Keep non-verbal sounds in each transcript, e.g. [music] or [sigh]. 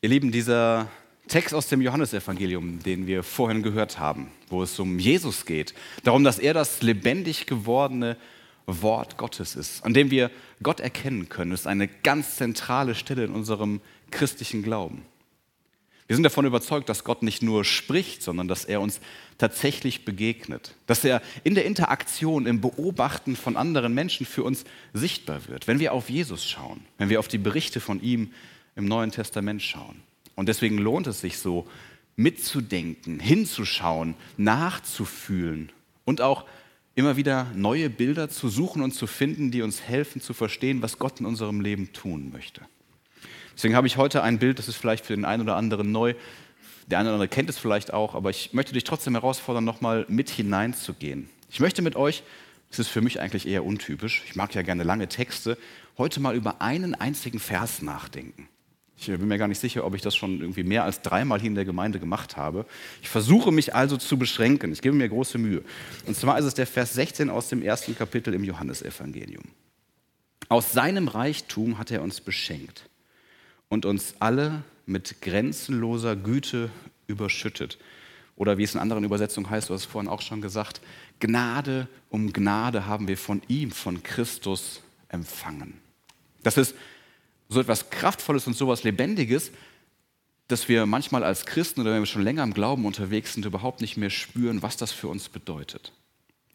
Ihr Lieben, dieser Text aus dem Johannesevangelium, den wir vorhin gehört haben, wo es um Jesus geht, darum, dass er das lebendig gewordene Wort Gottes ist, an dem wir Gott erkennen können, ist eine ganz zentrale Stelle in unserem christlichen Glauben. Wir sind davon überzeugt, dass Gott nicht nur spricht, sondern dass er uns tatsächlich begegnet, dass er in der Interaktion, im Beobachten von anderen Menschen für uns sichtbar wird, wenn wir auf Jesus schauen, wenn wir auf die Berichte von ihm im Neuen Testament schauen. Und deswegen lohnt es sich so, mitzudenken, hinzuschauen, nachzufühlen und auch immer wieder neue Bilder zu suchen und zu finden, die uns helfen zu verstehen, was Gott in unserem Leben tun möchte. Deswegen habe ich heute ein Bild, das ist vielleicht für den einen oder anderen neu. Der eine oder andere kennt es vielleicht auch, aber ich möchte dich trotzdem herausfordern, nochmal mit hineinzugehen. Ich möchte mit euch, das ist für mich eigentlich eher untypisch, ich mag ja gerne lange Texte, heute mal über einen einzigen Vers nachdenken. Ich bin mir gar nicht sicher, ob ich das schon irgendwie mehr als dreimal hier in der Gemeinde gemacht habe. Ich versuche mich also zu beschränken. Ich gebe mir große Mühe. Und zwar ist es der Vers 16 aus dem ersten Kapitel im Johannesevangelium. Aus seinem Reichtum hat er uns beschenkt und uns alle mit grenzenloser Güte überschüttet. Oder wie es in anderen Übersetzungen heißt, du hast es vorhin auch schon gesagt, Gnade um Gnade haben wir von ihm, von Christus empfangen. Das ist so etwas Kraftvolles und so etwas Lebendiges, dass wir manchmal als Christen oder wenn wir schon länger im Glauben unterwegs sind, überhaupt nicht mehr spüren, was das für uns bedeutet.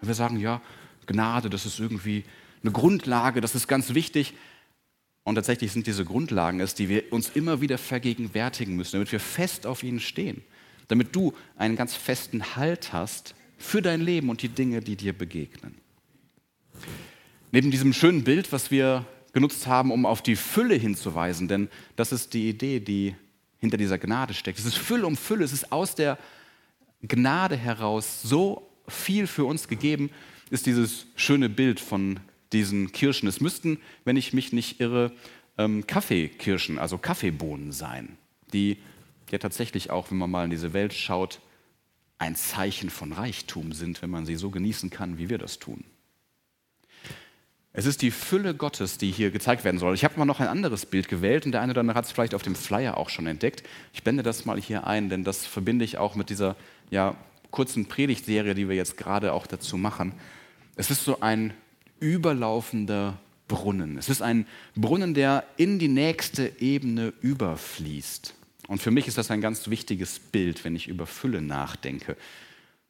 Wenn wir sagen, ja, Gnade, das ist irgendwie eine Grundlage, das ist ganz wichtig, und tatsächlich sind diese Grundlagen es, die wir uns immer wieder vergegenwärtigen müssen, damit wir fest auf ihnen stehen, damit du einen ganz festen Halt hast für dein Leben und die Dinge, die dir begegnen. Neben diesem schönen Bild, was wir genutzt haben, um auf die Fülle hinzuweisen, denn das ist die Idee, die hinter dieser Gnade steckt. Es ist Fülle um Fülle, es ist aus der Gnade heraus so viel für uns gegeben, ist dieses schöne Bild von diesen Kirschen. Es müssten, wenn ich mich nicht irre, ähm, Kaffeekirschen, also Kaffeebohnen sein, die ja tatsächlich auch, wenn man mal in diese Welt schaut, ein Zeichen von Reichtum sind, wenn man sie so genießen kann, wie wir das tun. Es ist die Fülle Gottes, die hier gezeigt werden soll. Ich habe mal noch ein anderes Bild gewählt und der eine oder andere hat es vielleicht auf dem Flyer auch schon entdeckt. Ich blende das mal hier ein, denn das verbinde ich auch mit dieser ja, kurzen Predigtserie, die wir jetzt gerade auch dazu machen. Es ist so ein überlaufender Brunnen. Es ist ein Brunnen, der in die nächste Ebene überfließt. Und für mich ist das ein ganz wichtiges Bild, wenn ich über Fülle nachdenke.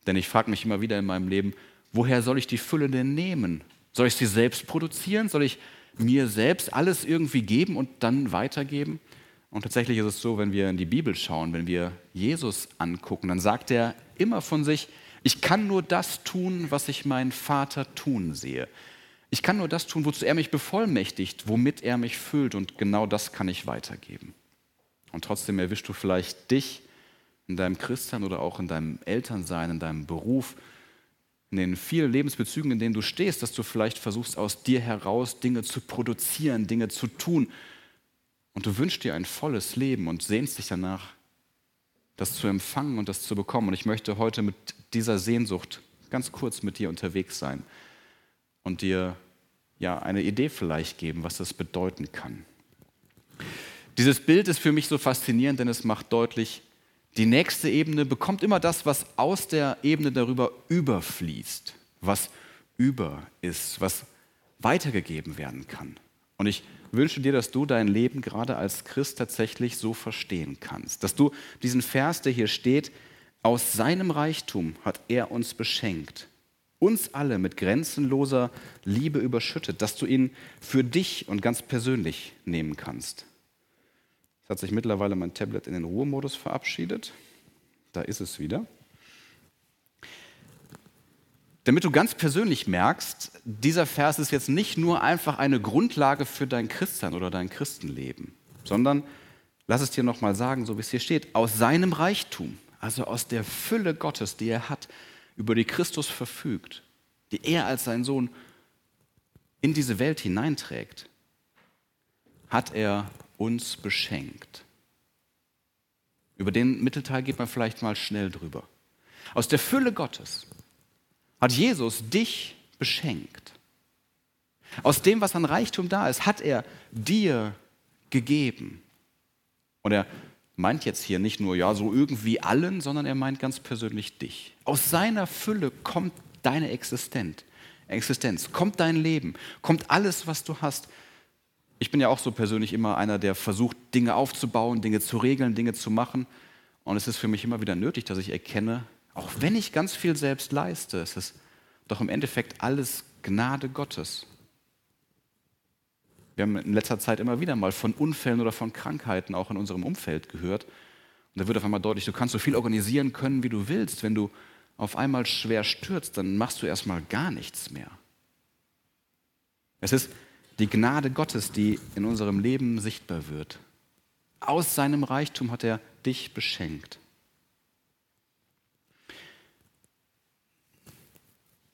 Denn ich frage mich immer wieder in meinem Leben, woher soll ich die Fülle denn nehmen? Soll ich sie selbst produzieren? Soll ich mir selbst alles irgendwie geben und dann weitergeben? Und tatsächlich ist es so, wenn wir in die Bibel schauen, wenn wir Jesus angucken, dann sagt er immer von sich, ich kann nur das tun, was ich meinen Vater tun sehe. Ich kann nur das tun, wozu er mich bevollmächtigt, womit er mich füllt und genau das kann ich weitergeben. Und trotzdem erwischst du vielleicht dich in deinem Christsein oder auch in deinem Elternsein, in deinem Beruf, in den vielen Lebensbezügen, in denen du stehst, dass du vielleicht versuchst, aus dir heraus Dinge zu produzieren, Dinge zu tun. Und du wünschst dir ein volles Leben und sehnst dich danach, das zu empfangen und das zu bekommen. Und ich möchte heute mit dieser Sehnsucht ganz kurz mit dir unterwegs sein und dir ja eine Idee vielleicht geben, was das bedeuten kann. Dieses Bild ist für mich so faszinierend, denn es macht deutlich, die nächste Ebene bekommt immer das, was aus der Ebene darüber überfließt, was über ist, was weitergegeben werden kann. Und ich wünsche dir, dass du dein Leben gerade als Christ tatsächlich so verstehen kannst, dass du diesen Vers, der hier steht, aus seinem Reichtum hat er uns beschenkt uns alle mit grenzenloser Liebe überschüttet, dass du ihn für dich und ganz persönlich nehmen kannst. Es hat sich mittlerweile mein Tablet in den Ruhemodus verabschiedet. Da ist es wieder. Damit du ganz persönlich merkst, dieser Vers ist jetzt nicht nur einfach eine Grundlage für dein Christsein oder dein Christenleben, sondern lass es dir nochmal sagen, so wie es hier steht, aus seinem Reichtum, also aus der Fülle Gottes, die er hat, über die Christus verfügt, die er als sein Sohn in diese Welt hineinträgt, hat er uns beschenkt. Über den Mittelteil geht man vielleicht mal schnell drüber. Aus der Fülle Gottes hat Jesus dich beschenkt. Aus dem, was an Reichtum da ist, hat er dir gegeben. Und er meint jetzt hier nicht nur, ja, so irgendwie allen, sondern er meint ganz persönlich dich. Aus seiner Fülle kommt deine Existenz. Existenz, kommt dein Leben, kommt alles, was du hast. Ich bin ja auch so persönlich immer einer, der versucht, Dinge aufzubauen, Dinge zu regeln, Dinge zu machen. Und es ist für mich immer wieder nötig, dass ich erkenne, auch wenn ich ganz viel selbst leiste, es ist doch im Endeffekt alles Gnade Gottes. Wir haben in letzter Zeit immer wieder mal von Unfällen oder von Krankheiten auch in unserem Umfeld gehört. Und da wird auf einmal deutlich, du kannst so viel organisieren können, wie du willst. Wenn du auf einmal schwer stürzt, dann machst du erstmal gar nichts mehr. Es ist die Gnade Gottes, die in unserem Leben sichtbar wird. Aus seinem Reichtum hat er dich beschenkt.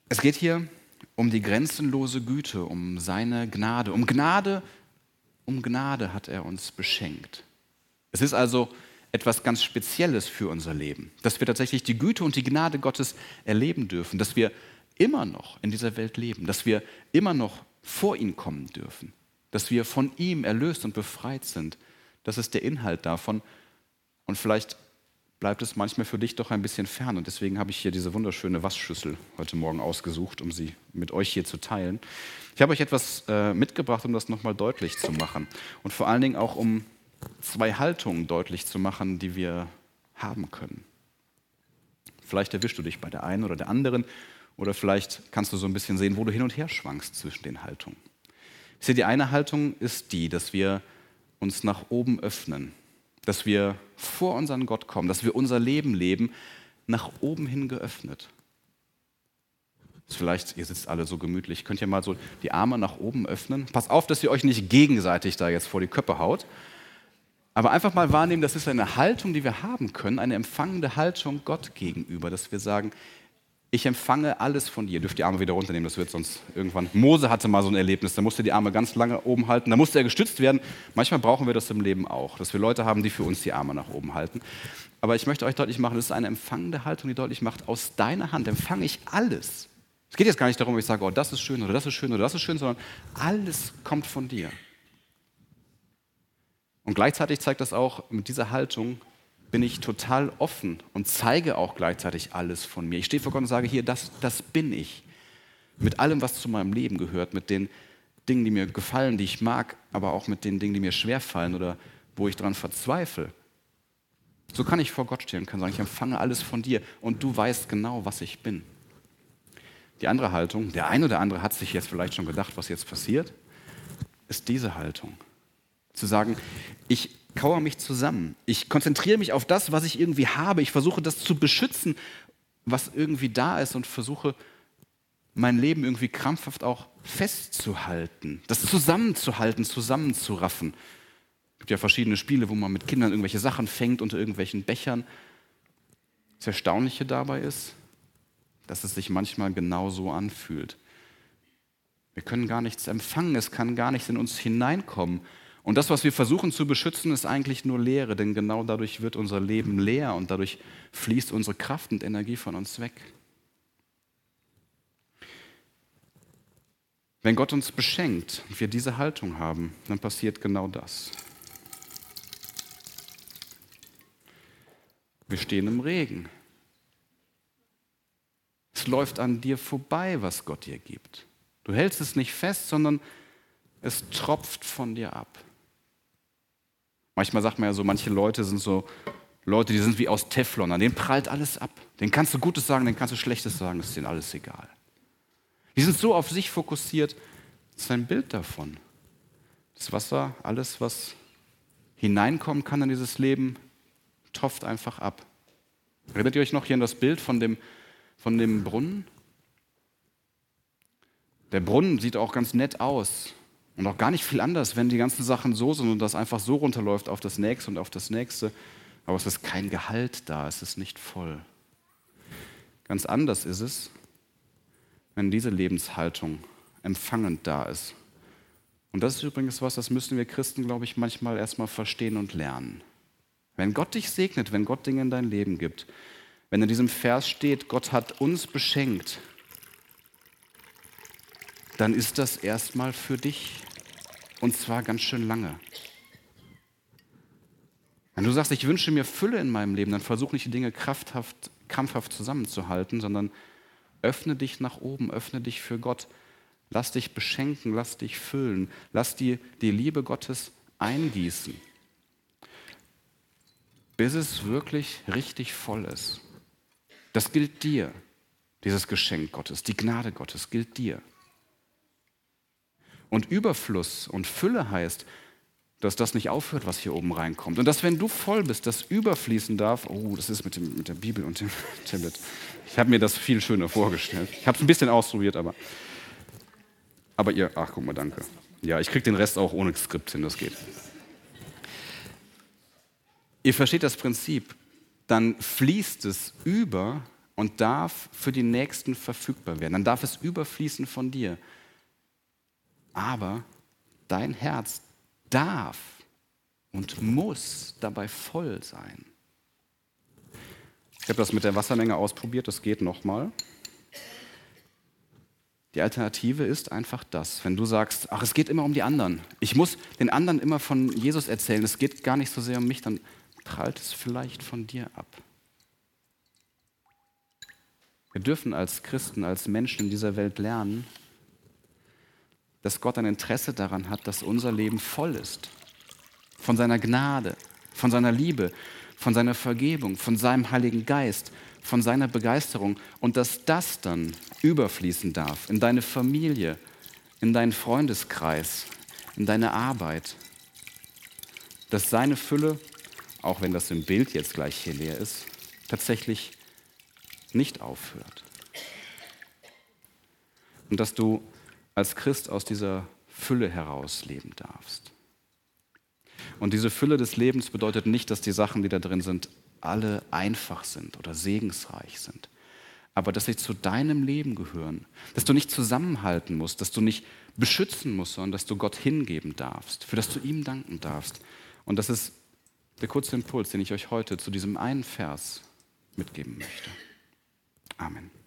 Es geht hier um die grenzenlose Güte, um seine Gnade. Um Gnade, um Gnade hat er uns beschenkt. Es ist also etwas ganz Spezielles für unser Leben, dass wir tatsächlich die Güte und die Gnade Gottes erleben dürfen, dass wir immer noch in dieser Welt leben, dass wir immer noch vor ihn kommen dürfen, dass wir von ihm erlöst und befreit sind. Das ist der Inhalt davon. Und vielleicht bleibt es manchmal für dich doch ein bisschen fern. Und deswegen habe ich hier diese wunderschöne Waschschüssel heute Morgen ausgesucht, um sie mit euch hier zu teilen. Ich habe euch etwas äh, mitgebracht, um das nochmal deutlich zu machen. Und vor allen Dingen auch, um zwei Haltungen deutlich zu machen, die wir haben können. Vielleicht erwischst du dich bei der einen oder der anderen oder vielleicht kannst du so ein bisschen sehen, wo du hin und her schwankst zwischen den Haltungen. Sehe, die eine Haltung ist die, dass wir uns nach oben öffnen dass wir vor unseren Gott kommen, dass wir unser Leben leben, nach oben hin geöffnet. Vielleicht, ihr sitzt alle so gemütlich, könnt ihr mal so die Arme nach oben öffnen. Pass auf, dass ihr euch nicht gegenseitig da jetzt vor die Köpfe haut. Aber einfach mal wahrnehmen, das ist eine Haltung, die wir haben können, eine empfangende Haltung Gott gegenüber, dass wir sagen, ich empfange alles von dir. Dürft die Arme wieder runternehmen, das wird sonst irgendwann. Mose hatte mal so ein Erlebnis, da musste die Arme ganz lange oben halten, da musste er gestützt werden. Manchmal brauchen wir das im Leben auch, dass wir Leute haben, die für uns die Arme nach oben halten. Aber ich möchte euch deutlich machen, das ist eine empfangende Haltung, die deutlich macht, aus deiner Hand empfange ich alles. Es geht jetzt gar nicht darum, ich sage, oh, das ist schön oder das ist schön oder das ist schön, sondern alles kommt von dir. Und gleichzeitig zeigt das auch mit dieser Haltung, bin ich total offen und zeige auch gleichzeitig alles von mir. Ich stehe vor Gott und sage, hier, das, das bin ich. Mit allem, was zu meinem Leben gehört, mit den Dingen, die mir gefallen, die ich mag, aber auch mit den Dingen, die mir schwerfallen oder wo ich daran verzweifle. So kann ich vor Gott stehen und kann sagen, ich empfange alles von dir und du weißt genau, was ich bin. Die andere Haltung, der eine oder andere hat sich jetzt vielleicht schon gedacht, was jetzt passiert, ist diese Haltung. Zu sagen, ich kauere mich zusammen. Ich konzentriere mich auf das, was ich irgendwie habe. Ich versuche das zu beschützen, was irgendwie da ist und versuche mein Leben irgendwie krampfhaft auch festzuhalten, das zusammenzuhalten, zusammenzuraffen. Es gibt ja verschiedene Spiele, wo man mit Kindern irgendwelche Sachen fängt unter irgendwelchen Bechern. Das Erstaunliche dabei ist, dass es sich manchmal genauso anfühlt. Wir können gar nichts empfangen, es kann gar nichts in uns hineinkommen. Und das, was wir versuchen zu beschützen, ist eigentlich nur Leere, denn genau dadurch wird unser Leben leer und dadurch fließt unsere Kraft und Energie von uns weg. Wenn Gott uns beschenkt und wir diese Haltung haben, dann passiert genau das. Wir stehen im Regen. Es läuft an dir vorbei, was Gott dir gibt. Du hältst es nicht fest, sondern es tropft von dir ab. Manchmal sagt man ja so, manche Leute sind so Leute, die sind wie aus Teflon, an denen prallt alles ab. Den kannst du Gutes sagen, den kannst du Schlechtes sagen, ist denen alles egal. Die sind so auf sich fokussiert, das ist ein Bild davon. Das Wasser, alles, was hineinkommen kann in dieses Leben, tropft einfach ab. Erinnert ihr euch noch hier an das Bild von dem, von dem Brunnen? Der Brunnen sieht auch ganz nett aus. Und auch gar nicht viel anders, wenn die ganzen Sachen so sind und das einfach so runterläuft auf das nächste und auf das nächste. Aber es ist kein Gehalt da, es ist nicht voll. Ganz anders ist es, wenn diese Lebenshaltung empfangend da ist. Und das ist übrigens was, das müssen wir Christen, glaube ich, manchmal erstmal verstehen und lernen. Wenn Gott dich segnet, wenn Gott Dinge in dein Leben gibt, wenn in diesem Vers steht, Gott hat uns beschenkt, dann ist das erstmal für dich und zwar ganz schön lange. Wenn du sagst, ich wünsche mir Fülle in meinem Leben, dann versuch nicht die Dinge krafthaft, krampfhaft zusammenzuhalten, sondern öffne dich nach oben, öffne dich für Gott. Lass dich beschenken, lass dich füllen, lass dir die Liebe Gottes eingießen, bis es wirklich richtig voll ist. Das gilt dir, dieses Geschenk Gottes, die Gnade Gottes gilt dir. Und Überfluss und Fülle heißt, dass das nicht aufhört, was hier oben reinkommt. Und dass, wenn du voll bist, das überfließen darf. Oh, das ist mit, dem, mit der Bibel und dem [laughs] Tablet. Ich habe mir das viel schöner vorgestellt. Ich habe es ein bisschen ausprobiert, aber. Aber ihr, ach guck mal, danke. Ja, ich kriege den Rest auch ohne Skript hin, das geht. Ihr versteht das Prinzip. Dann fließt es über und darf für die Nächsten verfügbar werden. Dann darf es überfließen von dir. Aber dein Herz darf und muss dabei voll sein. Ich habe das mit der Wassermenge ausprobiert, das geht nochmal. Die Alternative ist einfach das, wenn du sagst, ach, es geht immer um die anderen. Ich muss den anderen immer von Jesus erzählen, es geht gar nicht so sehr um mich, dann prallt es vielleicht von dir ab. Wir dürfen als Christen, als Menschen in dieser Welt lernen, dass Gott ein Interesse daran hat, dass unser Leben voll ist. Von seiner Gnade, von seiner Liebe, von seiner Vergebung, von seinem Heiligen Geist, von seiner Begeisterung und dass das dann überfließen darf in deine Familie, in deinen Freundeskreis, in deine Arbeit. Dass seine Fülle, auch wenn das im Bild jetzt gleich hier leer ist, tatsächlich nicht aufhört. Und dass du als Christ aus dieser Fülle heraus leben darfst. Und diese Fülle des Lebens bedeutet nicht, dass die Sachen, die da drin sind, alle einfach sind oder segensreich sind, aber dass sie zu deinem Leben gehören, dass du nicht zusammenhalten musst, dass du nicht beschützen musst, sondern dass du Gott hingeben darfst, für das du ihm danken darfst. Und das ist der kurze Impuls, den ich euch heute zu diesem einen Vers mitgeben möchte. Amen.